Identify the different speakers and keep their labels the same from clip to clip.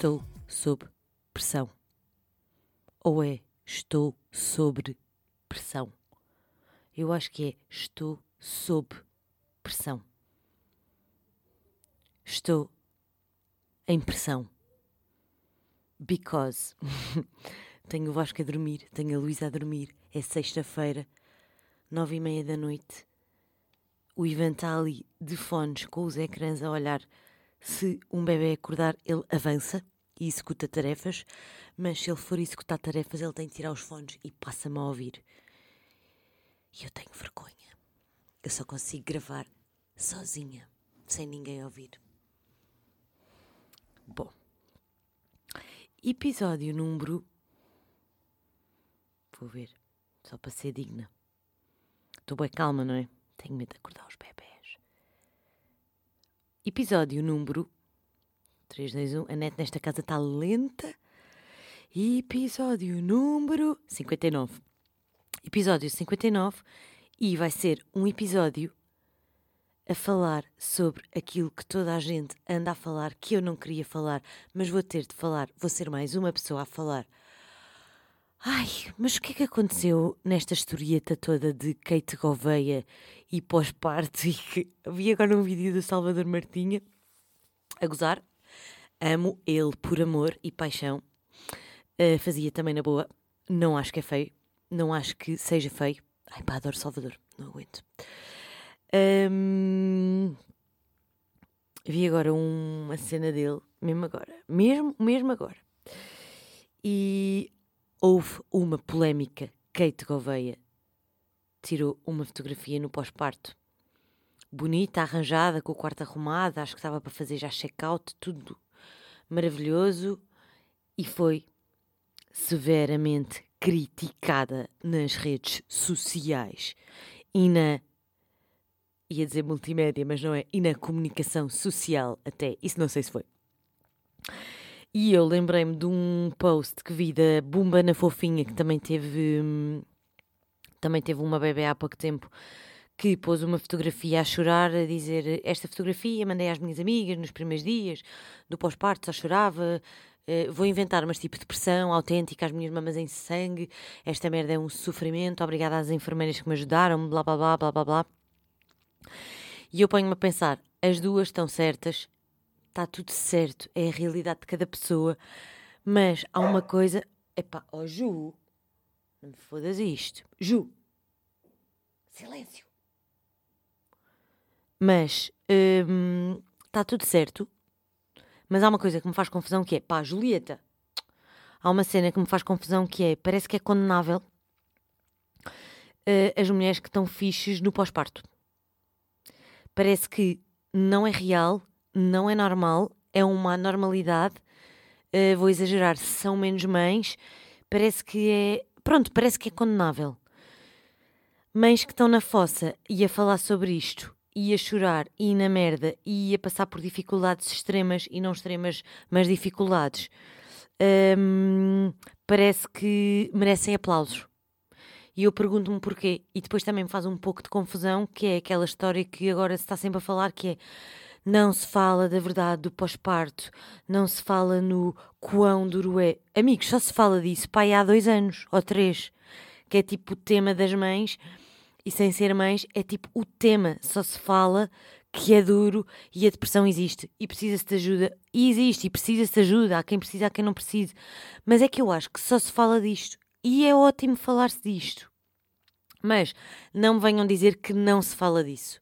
Speaker 1: Estou sob pressão. Ou é estou sobre pressão? Eu acho que é estou sob pressão. Estou em pressão. Because tenho o Vasco a dormir, tenho a Luísa a dormir, é sexta-feira, nove e meia da noite. O Ivan está ali de fones com os ecrãs a olhar se um bebê acordar, ele avança e executa tarefas, mas se ele for executar tarefas, ele tem de tirar os fones e passa-me a ouvir. E eu tenho vergonha. Eu só consigo gravar sozinha, sem ninguém ouvir. Bom, episódio número. Vou ver, só para ser digna. Estou bem calma, não é? Tenho medo de acordar os bebés. Episódio número 3, 2, 1. A net nesta casa está lenta. Episódio número 59. Episódio 59. E vai ser um episódio a falar sobre aquilo que toda a gente anda a falar, que eu não queria falar, mas vou ter de falar. Vou ser mais uma pessoa a falar. Ai, mas o que é que aconteceu nesta historieta toda de Kate Gouveia e pós-parto? E que vi agora um vídeo do Salvador Martinha a gozar. Amo ele por amor e paixão. Uh, fazia também na boa. Não acho que é feio. Não acho que seja feio. Ai pá, adoro Salvador. Não aguento. Um, vi agora uma cena dele, mesmo agora. Mesmo, mesmo agora. E houve uma polémica. Kate Gouveia tirou uma fotografia no pós-parto. Bonita, arranjada, com o quarto arrumado, acho que estava para fazer já check-out, tudo maravilhoso. E foi severamente criticada nas redes sociais e na. ia dizer multimédia, mas não é. E na comunicação social, até. Isso não sei se foi. E eu lembrei-me de um post que vi da Bumba na Fofinha, que também teve. Hum, também teve uma bebê há pouco tempo que pôs uma fotografia a chorar, a dizer esta fotografia mandei às minhas amigas nos primeiros dias do pós-parto, só chorava. Uh, vou inventar mas tipo depressão autêntica, as minhas mamas em sangue. Esta merda é um sofrimento. Obrigada às enfermeiras que me ajudaram, blá blá blá blá blá blá. E eu ponho-me a pensar: as duas estão certas, está tudo certo, é a realidade de cada pessoa, mas há uma coisa, epá, ó oh, Ju, não me fodas isto, Ju, silêncio. Mas hum, está tudo certo, mas há uma coisa que me faz confusão que é, pá, Julieta, há uma cena que me faz confusão que é, parece que é condenável uh, as mulheres que estão fixes no pós-parto. Parece que não é real não é normal, é uma anormalidade. Uh, vou exagerar, são menos mães, parece que é. Pronto, parece que é condenável. Mães que estão na fossa e a falar sobre isto, e a chorar, e na merda, e a passar por dificuldades extremas e não extremas, mas dificuldades, um, parece que merecem aplausos. E eu pergunto-me porquê. E depois também me faz um pouco de confusão, que é aquela história que agora se está sempre a falar, que é não se fala da verdade do pós-parto, não se fala no quão duro é. Amigos, só se fala disso, pai, há dois anos ou três, que é tipo o tema das mães, e sem ser mães, é tipo o tema, só se fala que é duro e a depressão existe e precisa-se de ajuda. E existe e precisa-se de ajuda. Há quem precisa, há quem não precise. Mas é que eu acho que só se fala disto. E é ótimo falar-se disto. Mas não venham dizer que não se fala disso.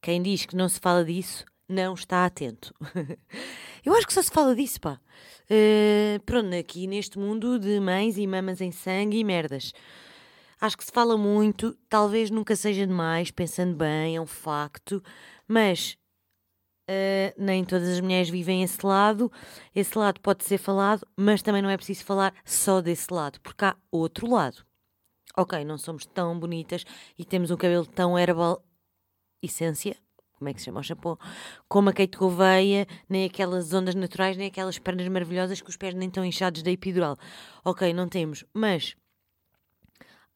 Speaker 1: Quem diz que não se fala disso não está atento. Eu acho que só se fala disso, pá. Uh, pronto, aqui neste mundo de mães e mamas em sangue e merdas. Acho que se fala muito, talvez nunca seja demais, pensando bem, é um facto, mas uh, nem todas as mulheres vivem esse lado. Esse lado pode ser falado, mas também não é preciso falar só desse lado, porque há outro lado. Ok, não somos tão bonitas e temos um cabelo tão herbal essência, como é que se chama o shampoo, como a Kate Gouveia, nem aquelas ondas naturais, nem aquelas pernas maravilhosas que os pés nem estão inchados da epidural. Ok, não temos, mas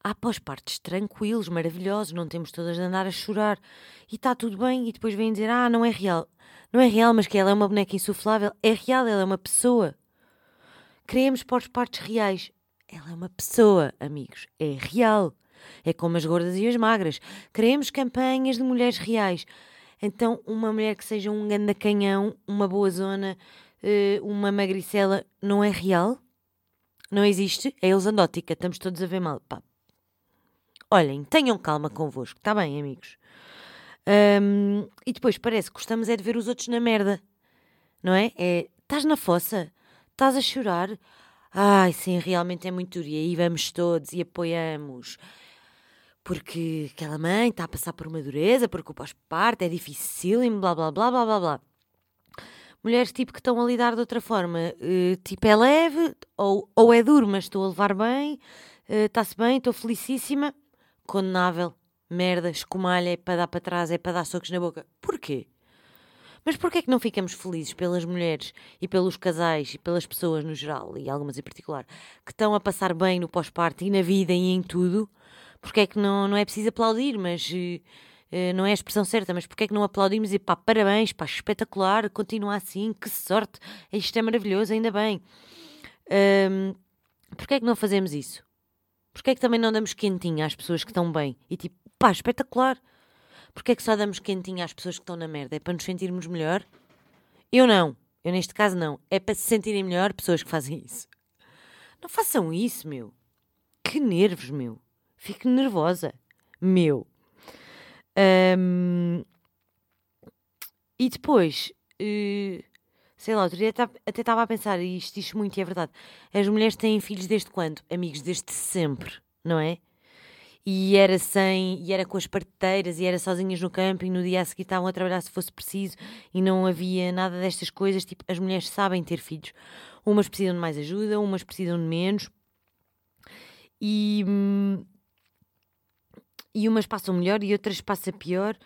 Speaker 1: há pós-partos tranquilos, maravilhosos, não temos todas de andar a chorar e está tudo bem. E depois vêm dizer: Ah, não é real. Não é real, mas que ela é uma boneca insuflável. É real, ela é uma pessoa. Queremos pós-partos reais. Ela é uma pessoa, amigos. É real. É como as gordas e as magras. Queremos campanhas de mulheres reais. Então, uma mulher que seja um ganda canhão, uma boa zona, eh, uma magricela, não é real? Não existe? É elisandótica. Estamos todos a ver mal. Pá. Olhem, tenham calma convosco. Está bem, amigos? Um, e depois parece que gostamos é de ver os outros na merda. Não é? É, estás na fossa? Estás a chorar? Ai, sim, realmente é muito duro. E aí vamos todos e apoiamos. Porque aquela mãe está a passar por uma dureza, porque o pós-parto é difícil e blá blá blá blá blá blá. Mulheres tipo que estão a lidar de outra forma, uh, tipo é leve ou, ou é duro, mas estou a levar bem, está-se uh, bem, estou felicíssima, condenável merda, escumalha, é para dar para trás, é para dar socos na boca. Porquê? Mas porquê é que não ficamos felizes pelas mulheres e pelos casais e pelas pessoas no geral, e algumas em particular, que estão a passar bem no pós-parto e na vida e em tudo? Porquê é que não, não é preciso aplaudir, mas uh, não é a expressão certa, mas porquê é que não aplaudimos e pá, parabéns, pá, espetacular, continua assim, que sorte, isto é maravilhoso, ainda bem. Um, porquê é que não fazemos isso? Porquê é que também não damos quentinho às pessoas que estão bem? E tipo, pá, espetacular. Porquê é que só damos quentinho às pessoas que estão na merda? É para nos sentirmos melhor? Eu não. Eu neste caso não. É para se sentirem melhor pessoas que fazem isso. Não façam isso, meu. Que nervos, meu. Fico nervosa. Meu. Um... E depois, uh... sei lá, outro dia até estava a pensar, e isto diz muito e é verdade. As mulheres têm filhos desde quando? Amigos, desde sempre, não é? e era sem, e era com as parteiras e era sozinhas no campo e no dia a seguir estavam a trabalhar se fosse preciso e não havia nada destas coisas, tipo, as mulheres sabem ter filhos. Umas precisam de mais ajuda, umas precisam de menos. E, e umas passam melhor e outras passam pior,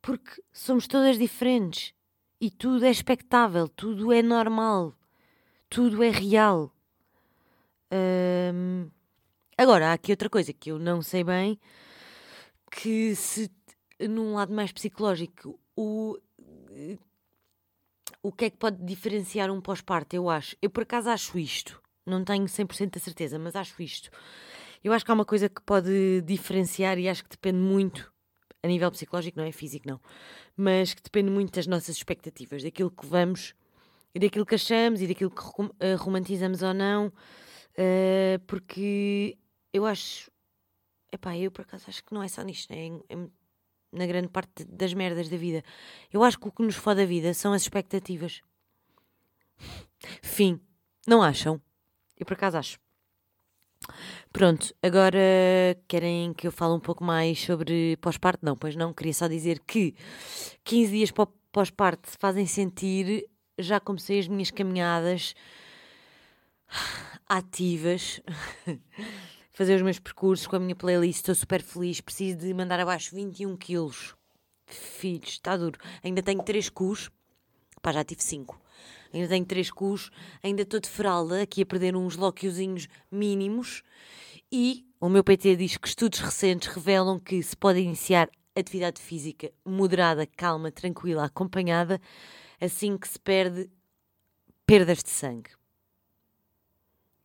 Speaker 1: porque somos todas diferentes e tudo é expectável, tudo é normal, tudo é real. Hum, Agora, há aqui outra coisa que eu não sei bem, que se num lado mais psicológico, o, o que é que pode diferenciar um pós-parto, eu acho. Eu por acaso acho isto, não tenho 100% de certeza, mas acho isto. Eu acho que há uma coisa que pode diferenciar e acho que depende muito, a nível psicológico, não é físico, não, mas que depende muito das nossas expectativas, daquilo que vamos, e daquilo que achamos e daquilo que uh, romantizamos ou não, uh, porque eu acho. Epá, eu por acaso acho que não é só nisto, é, é na grande parte das merdas da vida. Eu acho que o que nos fode a vida são as expectativas. Fim. Não acham? Eu por acaso acho. Pronto, agora querem que eu fale um pouco mais sobre pós-parto? Não, pois não, queria só dizer que 15 dias pós-parto se fazem sentir, já comecei as minhas caminhadas ativas fazer os meus percursos com a minha playlist, estou super feliz, preciso de mandar abaixo 21 quilos. Filhos, está duro. Ainda tenho 3 cus, pá, já tive 5. Ainda tenho 3 cus, ainda estou de fralda, aqui a perder uns loquiozinhos mínimos. E o meu PT diz que estudos recentes revelam que se pode iniciar atividade física moderada, calma, tranquila, acompanhada, assim que se perde perdas de sangue.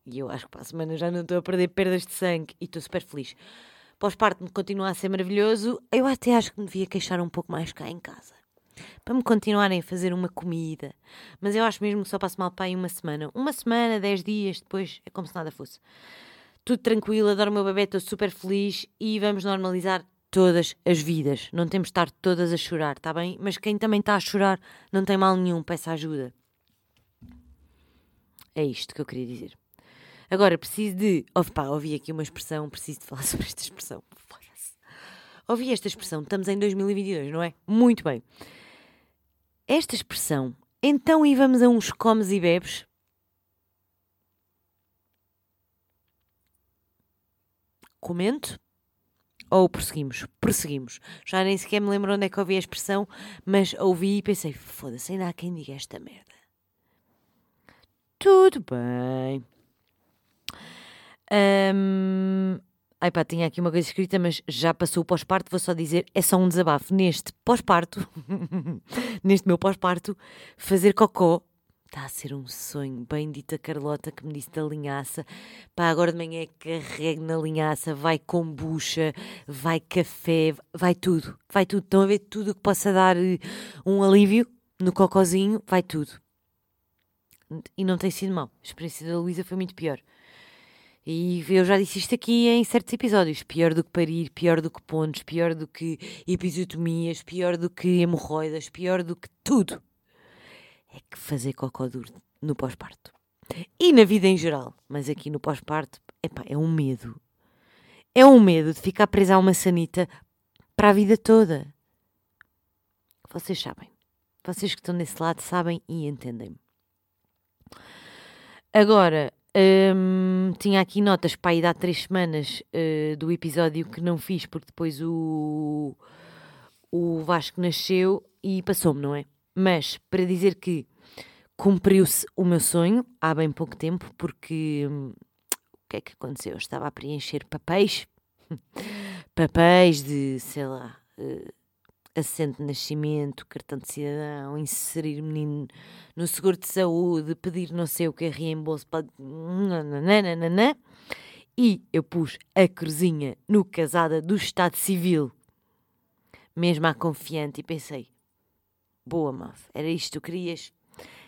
Speaker 1: E eu acho que para a semana já não estou a perder perdas de sangue e estou super feliz. Pós-parto me continua a ser maravilhoso. Eu até acho que me devia queixar um pouco mais cá em casa. Para me continuarem a fazer uma comida. Mas eu acho mesmo que só passo mal aí uma semana. Uma semana, dez dias, depois é como se nada fosse. Tudo tranquilo, adoro o meu bebê, estou super feliz e vamos normalizar todas as vidas. Não temos de estar todas a chorar, está bem? Mas quem também está a chorar não tem mal nenhum, peça ajuda. É isto que eu queria dizer. Agora, preciso de. Opa, ouvi aqui uma expressão, preciso de falar sobre esta expressão. Ouvi esta expressão, estamos em 2022, não é? Muito bem. Esta expressão, então e vamos a uns comes e bebes? Comento? Ou prosseguimos? Prosseguimos. Já nem sequer me lembro onde é que ouvi a expressão, mas ouvi e pensei: foda-se, ainda há quem diga esta merda. Tudo bem. Um, Ai pá, tinha aqui uma coisa escrita, mas já passou o pós-parto, vou só dizer, é só um desabafo. Neste pós-parto, neste meu pós-parto, fazer cocó está a ser um sonho. Bendita Carlota que me disse da linhaça. Pá, agora de manhã carrego na linhaça, vai kombucha, vai café, vai tudo, vai tudo. Estão a ver tudo que possa dar eh, um alívio no cocôzinho, vai tudo. E não tem sido mal. A experiência da Luísa foi muito pior. E eu já disse isto aqui em certos episódios: pior do que parir, pior do que pontos, pior do que episiotomias, pior do que hemorroidas, pior do que tudo. É que fazer cocó duro no pós-parto. E na vida em geral, mas aqui no pós-parto, é um medo. É um medo de ficar presa a uma sanita para a vida toda. Vocês sabem. Vocês que estão desse lado sabem e entendem-me. Agora, Hum, tinha aqui notas para ir dar três semanas uh, do episódio que não fiz, porque depois o, o Vasco nasceu e passou-me, não é? Mas para dizer que cumpriu-se o meu sonho há bem pouco tempo, porque hum, o que é que aconteceu? Eu estava a preencher papéis, papéis de, sei lá, uh, assento de nascimento, cartão de cidadão, inserir menino no seguro de saúde, pedir não sei o que, reembolso para. E eu pus a cruzinha no casada do Estado Civil, mesmo à confiante, e pensei: boa, Maf, era isto que tu querias?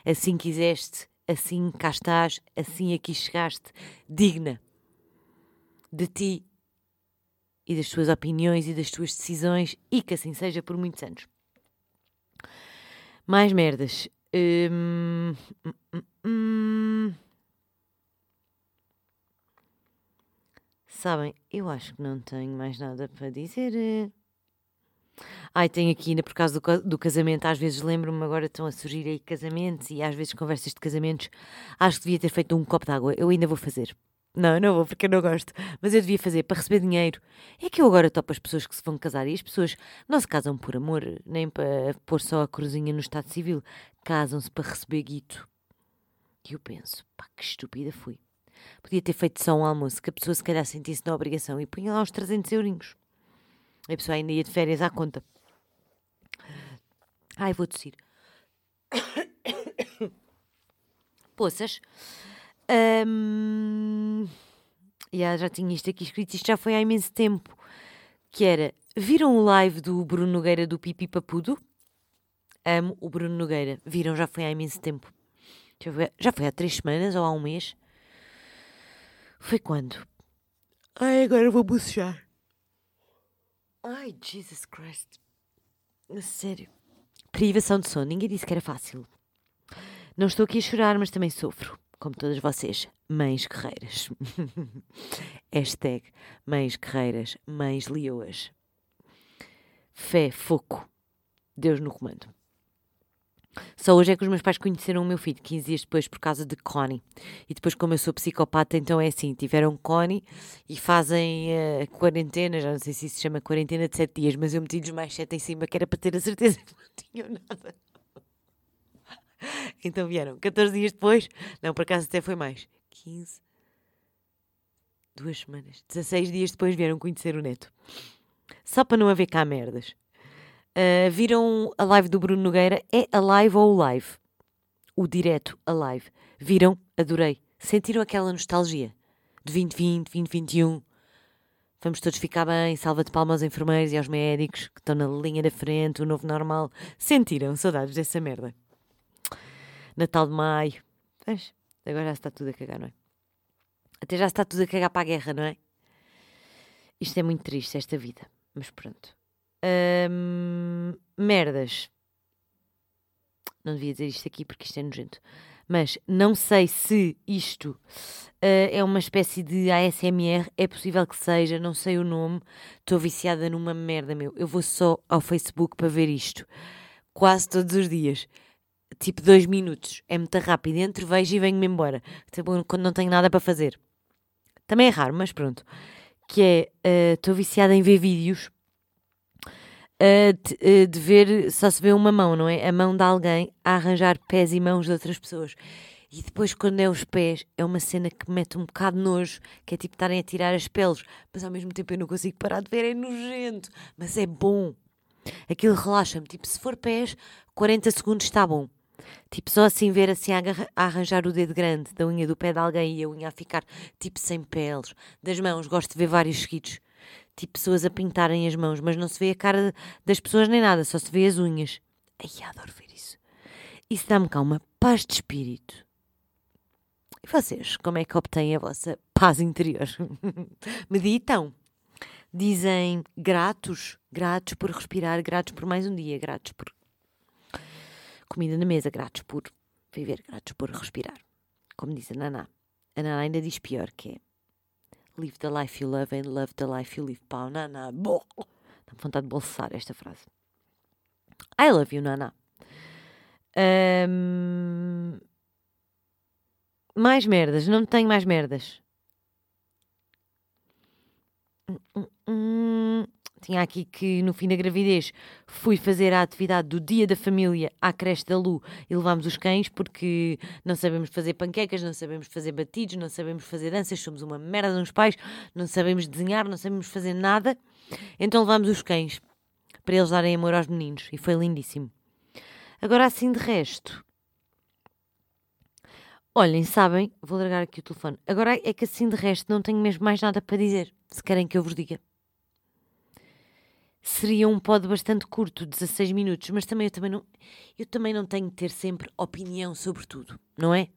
Speaker 1: Assim quiseste, assim cá estás, assim aqui chegaste, digna de ti e das tuas opiniões e das tuas decisões e que assim seja por muitos anos. Mais merdas. Hum, hum, hum, Sabem, eu acho que não tenho mais nada para dizer. Ai, tenho aqui ainda por causa do, do casamento, às vezes lembro-me agora estão a surgir aí casamentos e às vezes conversas de casamentos. Acho que devia ter feito um copo de água. Eu ainda vou fazer. Não, não vou porque eu não gosto. Mas eu devia fazer para receber dinheiro. É que eu agora topo as pessoas que se vão casar e as pessoas não se casam por amor, nem para pôr só a cruzinha no Estado Civil. Casam-se para receber guito. E eu penso, pá, que estúpida fui. Podia ter feito só um almoço, que a pessoa se calhar sentisse na obrigação e punha lá uns 300 eurinhos. A pessoa ainda ia de férias à conta. Ai, vou tossir. Poças. Um, yeah, já tinha isto aqui escrito, isto já foi há imenso tempo. Que era, viram o live do Bruno Nogueira do Pipi Papudo? Amo o Bruno Nogueira. Viram, já foi há imenso tempo. Já foi há três semanas ou há um mês? Foi quando? Ai, agora vou bocejar. Ai, Jesus Christ. Sério. Privação de sono. Ninguém disse que era fácil. Não estou aqui a chorar, mas também sofro como todas vocês, mães guerreiras. Hashtag mães guerreiras, mães leoas. Fé, foco, Deus no comando. Só hoje é que os meus pais conheceram o meu filho, 15 dias depois, por causa de Connie. E depois, como eu sou psicopata, então é assim: tiveram Connie e fazem uh, quarentena, já não sei se isso se chama quarentena de 7 dias, mas eu meti-lhes mais 7 em cima, que era para ter a certeza que não tinham nada. Então vieram 14 dias depois, não, por acaso até foi mais, 15, duas semanas, 16 dias depois vieram conhecer o neto. Só para não haver cá merdas. Uh, viram a live do Bruno Nogueira? É a live ou live? O direto, a live. Viram? Adorei. Sentiram aquela nostalgia de 2020, 2021? Vamos todos ficar bem, salva de palmas aos enfermeiros e aos médicos que estão na linha da frente, o novo normal. Sentiram saudades dessa merda? Natal de Maio. Mas agora já está tudo a cagar, não é? Até já está tudo a cagar para a guerra, não é? Isto é muito triste, esta vida. Mas pronto. Hum, merdas. Não devia dizer isto aqui porque isto é nojento. Mas não sei se isto uh, é uma espécie de ASMR. É possível que seja, não sei o nome. Estou viciada numa merda, meu. Eu vou só ao Facebook para ver isto. Quase todos os dias tipo dois minutos. É muito rápido. Entro, vejo e venho-me embora. Tipo, quando não tenho nada para fazer. Também é raro, mas pronto. Que é, estou uh, viciada em ver vídeos uh, de, uh, de, ver, só se vê uma mão, não é? A mão de alguém a arranjar pés e mãos de outras pessoas. E depois, quando é os pés, é uma cena que me mete um bocado de nojo, que é tipo estarem a tirar as peles, mas ao mesmo tempo eu não consigo parar de ver, é nojento, mas é bom. Aquilo relaxa-me. Tipo, se for pés, 40 segundos está bom. Tipo, só assim ver assim a, arranjar o dedo grande da unha do pé de alguém e a unha a ficar tipo sem peles. Das mãos, gosto de ver vários seguidos. Tipo, pessoas a pintarem as mãos, mas não se vê a cara das pessoas nem nada, só se vê as unhas. Ai, adoro ver isso. Isso dá-me cá uma paz de espírito. E vocês, como é que obtêm a vossa paz interior? Meditam? Dizem gratos, gratos por respirar, gratos por mais um dia, gratos por comida na mesa, gratos por viver, gratos por respirar. Como diz a Naná. A Naná ainda diz pior, que é Live the life you love and love the life you live. Pau, Naná. Dá-me vontade de bolsar esta frase. I love you, Naná. Um... Mais merdas. Não tenho mais merdas. Hum, hum. Tinha aqui que no fim da gravidez fui fazer a atividade do dia da família à creche da Lu e levámos os cães porque não sabemos fazer panquecas, não sabemos fazer batidos, não sabemos fazer danças, somos uma merda uns pais, não sabemos desenhar, não sabemos fazer nada. Então levámos os cães para eles darem amor aos meninos e foi lindíssimo. Agora assim de resto. Olhem, sabem, vou largar aqui o telefone. Agora é que assim de resto não tenho mesmo mais nada para dizer, se querem que eu vos diga seria um pod bastante curto, 16 minutos, mas também eu também não, eu também não tenho de ter sempre opinião sobre tudo, não é?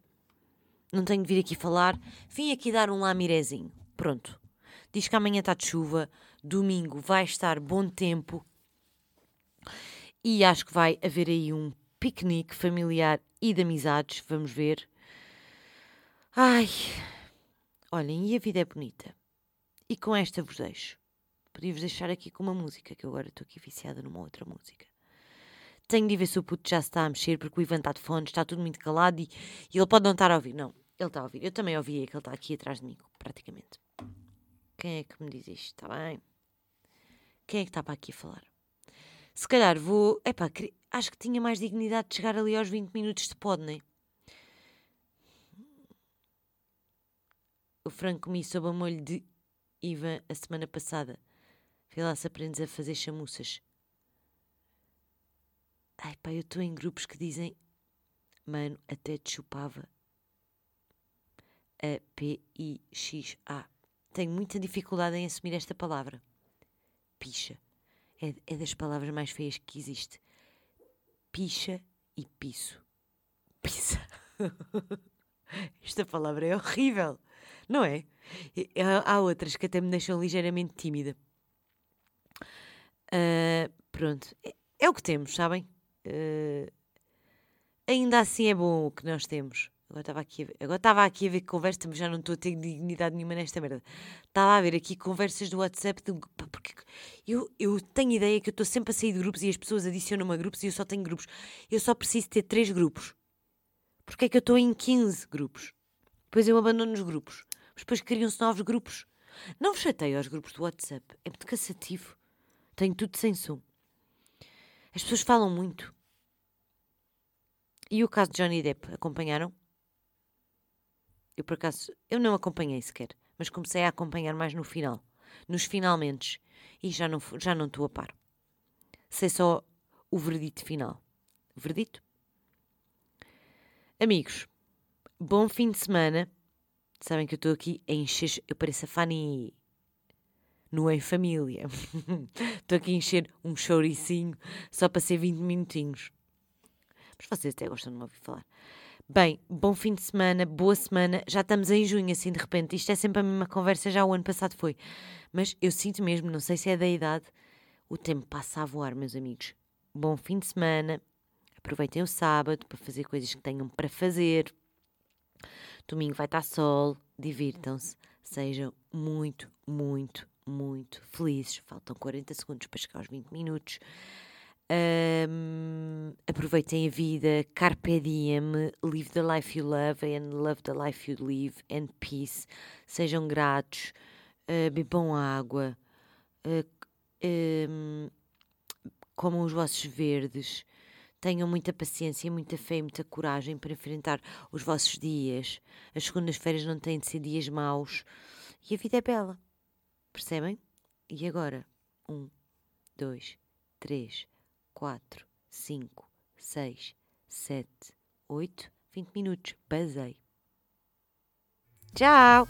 Speaker 1: Não tenho de vir aqui falar, vim aqui dar um lamirezinho. Pronto. Diz que amanhã está de chuva, domingo vai estar bom tempo e acho que vai haver aí um piquenique familiar e de amizades, vamos ver. Ai, olhem, e a vida é bonita. E com esta vos deixo. Podia-vos deixar aqui com uma música, que eu agora estou aqui viciada numa outra música. Tenho de ver se o puto já se está a mexer, porque o Ivan está de fone, está tudo muito calado e, e ele pode não estar a ouvir. Não, ele está a ouvir. Eu também ouvi é que ele está aqui atrás de mim, praticamente. Quem é que me diz isto? Está bem? Quem é que está para aqui a falar? Se calhar vou. Epá, acho que tinha mais dignidade de chegar ali aos 20 minutos de pod, não é? O frango comi sob a molho de Ivan a semana passada. Vê lá se aprendes a fazer chamuças. Ai pá, eu estou em grupos que dizem Mano, até te chupava. A P-I-X-A. Tenho muita dificuldade em assumir esta palavra. Picha. É, é das palavras mais feias que existe. Picha e piso. Pisa. Esta palavra é horrível, não é? Há outras que até me deixam ligeiramente tímida. Uh, pronto, é, é, o que temos, sabem? Uh, ainda assim é bom o que nós temos. Agora estava aqui, a ver, agora estava aqui a ver conversas, mas já não estou a ter dignidade nenhuma nesta merda. Estava a ver aqui conversas do WhatsApp, de, porque eu, eu tenho ideia que eu estou sempre a sair de grupos e as pessoas adicionam-me a grupos e eu só tenho grupos. Eu só preciso ter três grupos. Porque é que eu estou em 15 grupos? Depois eu abandono os grupos. Mas depois criam-se novos grupos. Não vos chateio aos grupos do WhatsApp. É muito cansativo. Tenho tudo sem som. As pessoas falam muito. E o caso de Johnny Depp, acompanharam? Eu, por acaso, eu não acompanhei sequer, mas comecei a acompanhar mais no final, nos finalmente, e já não, já não estou a par. Sei só o verdito final. Verdito? Amigos, bom fim de semana. Sabem que eu estou aqui a encher. Eu pareço a Fanny no Em Família. Estou aqui a encher um chouricinho só para ser 20 minutinhos. Mas vocês até gostam de me ouvir falar. Bem, bom fim de semana, boa semana. Já estamos em junho, assim de repente. Isto é sempre a mesma conversa, já o ano passado foi. Mas eu sinto mesmo, não sei se é da idade, o tempo passa a voar, meus amigos. Bom fim de semana. Aproveitem o sábado para fazer coisas que tenham para fazer. Domingo vai estar sol. Divirtam-se. Sejam muito, muito, muito felizes. Faltam 40 segundos para chegar aos 20 minutos. Um, aproveitem a vida, carpe diem, live the life you love and love the life you live and peace. Sejam gratos, uh, bebam água, uh, um, comam os vossos verdes, Tenham muita paciência, muita fé e muita coragem para enfrentar os vossos dias. As segundas-feiras não têm de ser dias maus. E a vida é bela. Percebem? E agora? Um, dois, três, quatro, cinco, seis, sete, oito, vinte minutos. Basei. Tchau!